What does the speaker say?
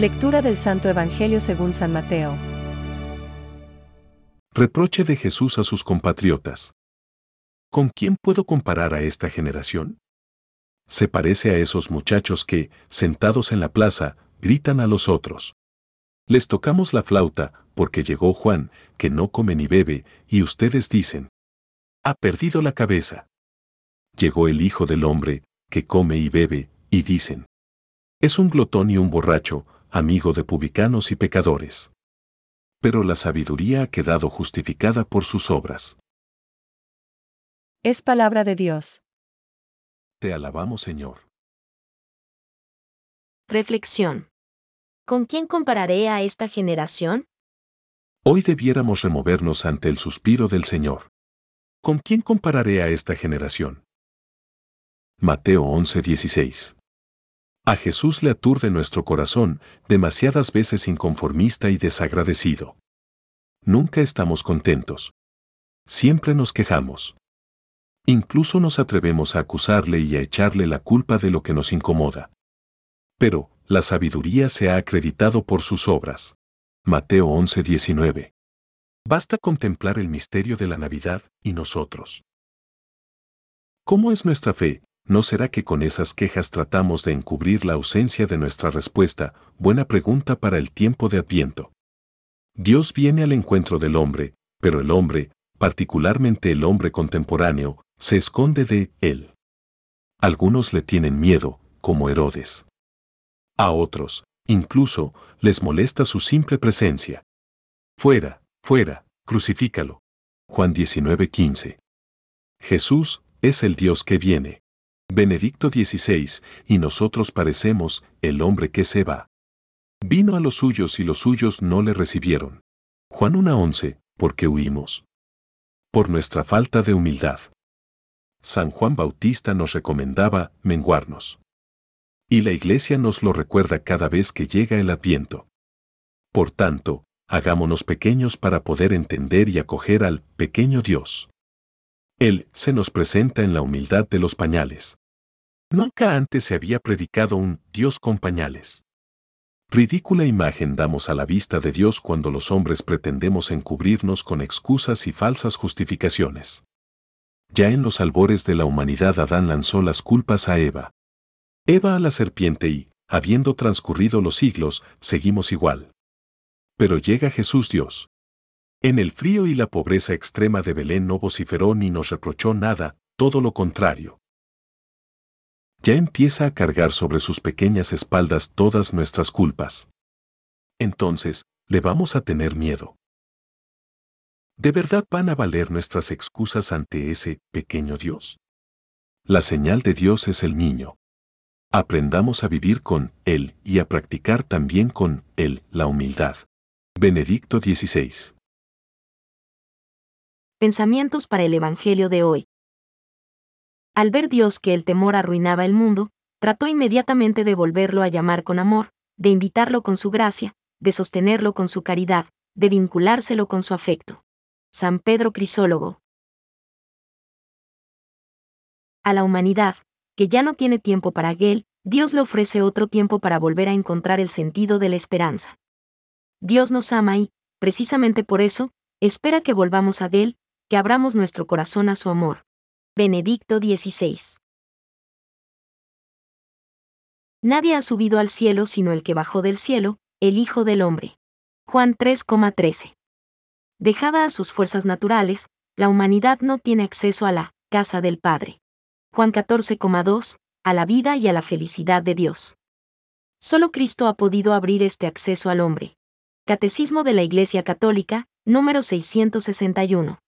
Lectura del Santo Evangelio según San Mateo. Reproche de Jesús a sus compatriotas. ¿Con quién puedo comparar a esta generación? Se parece a esos muchachos que, sentados en la plaza, gritan a los otros. Les tocamos la flauta, porque llegó Juan, que no come ni bebe, y ustedes dicen, ha perdido la cabeza. Llegó el Hijo del Hombre, que come y bebe, y dicen, es un glotón y un borracho, amigo de publicanos y pecadores. Pero la sabiduría ha quedado justificada por sus obras. Es palabra de Dios. Te alabamos, Señor. Reflexión. ¿Con quién compararé a esta generación? Hoy debiéramos removernos ante el suspiro del Señor. ¿Con quién compararé a esta generación? Mateo 11:16. A Jesús le aturde nuestro corazón, demasiadas veces inconformista y desagradecido. Nunca estamos contentos. Siempre nos quejamos. Incluso nos atrevemos a acusarle y a echarle la culpa de lo que nos incomoda. Pero, la sabiduría se ha acreditado por sus obras. Mateo 11:19. Basta contemplar el misterio de la Navidad y nosotros. ¿Cómo es nuestra fe? ¿No será que con esas quejas tratamos de encubrir la ausencia de nuestra respuesta? Buena pregunta para el tiempo de Adviento. Dios viene al encuentro del hombre, pero el hombre, particularmente el hombre contemporáneo, se esconde de él. Algunos le tienen miedo, como Herodes. A otros, incluso, les molesta su simple presencia. Fuera, fuera, crucifícalo. Juan 19:15. Jesús es el Dios que viene. Benedicto 16, y nosotros parecemos el hombre que se va. Vino a los suyos y los suyos no le recibieron. Juan 1:11, porque huimos. Por nuestra falta de humildad. San Juan Bautista nos recomendaba menguarnos. Y la Iglesia nos lo recuerda cada vez que llega el Adviento. Por tanto, hagámonos pequeños para poder entender y acoger al pequeño Dios. Él se nos presenta en la humildad de los pañales. Nunca antes se había predicado un Dios con pañales. Ridícula imagen damos a la vista de Dios cuando los hombres pretendemos encubrirnos con excusas y falsas justificaciones. Ya en los albores de la humanidad Adán lanzó las culpas a Eva. Eva a la serpiente y, habiendo transcurrido los siglos, seguimos igual. Pero llega Jesús Dios, en el frío y la pobreza extrema de Belén no vociferó ni nos reprochó nada, todo lo contrario. Ya empieza a cargar sobre sus pequeñas espaldas todas nuestras culpas. Entonces, le vamos a tener miedo. ¿De verdad van a valer nuestras excusas ante ese pequeño Dios? La señal de Dios es el niño. Aprendamos a vivir con Él y a practicar también con Él la humildad. Benedicto 16. Pensamientos para el Evangelio de hoy. Al ver Dios que el temor arruinaba el mundo, trató inmediatamente de volverlo a llamar con amor, de invitarlo con su gracia, de sostenerlo con su caridad, de vinculárselo con su afecto. San Pedro Crisólogo. A la humanidad, que ya no tiene tiempo para él, Dios le ofrece otro tiempo para volver a encontrar el sentido de la esperanza. Dios nos ama y, precisamente por eso, espera que volvamos a Él, que abramos nuestro corazón a su amor. Benedicto 16. Nadie ha subido al cielo sino el que bajó del cielo, el Hijo del Hombre. Juan 3,13. Dejada a sus fuerzas naturales, la humanidad no tiene acceso a la casa del Padre. Juan 14,2, a la vida y a la felicidad de Dios. Solo Cristo ha podido abrir este acceso al hombre. Catecismo de la Iglesia Católica, número 661.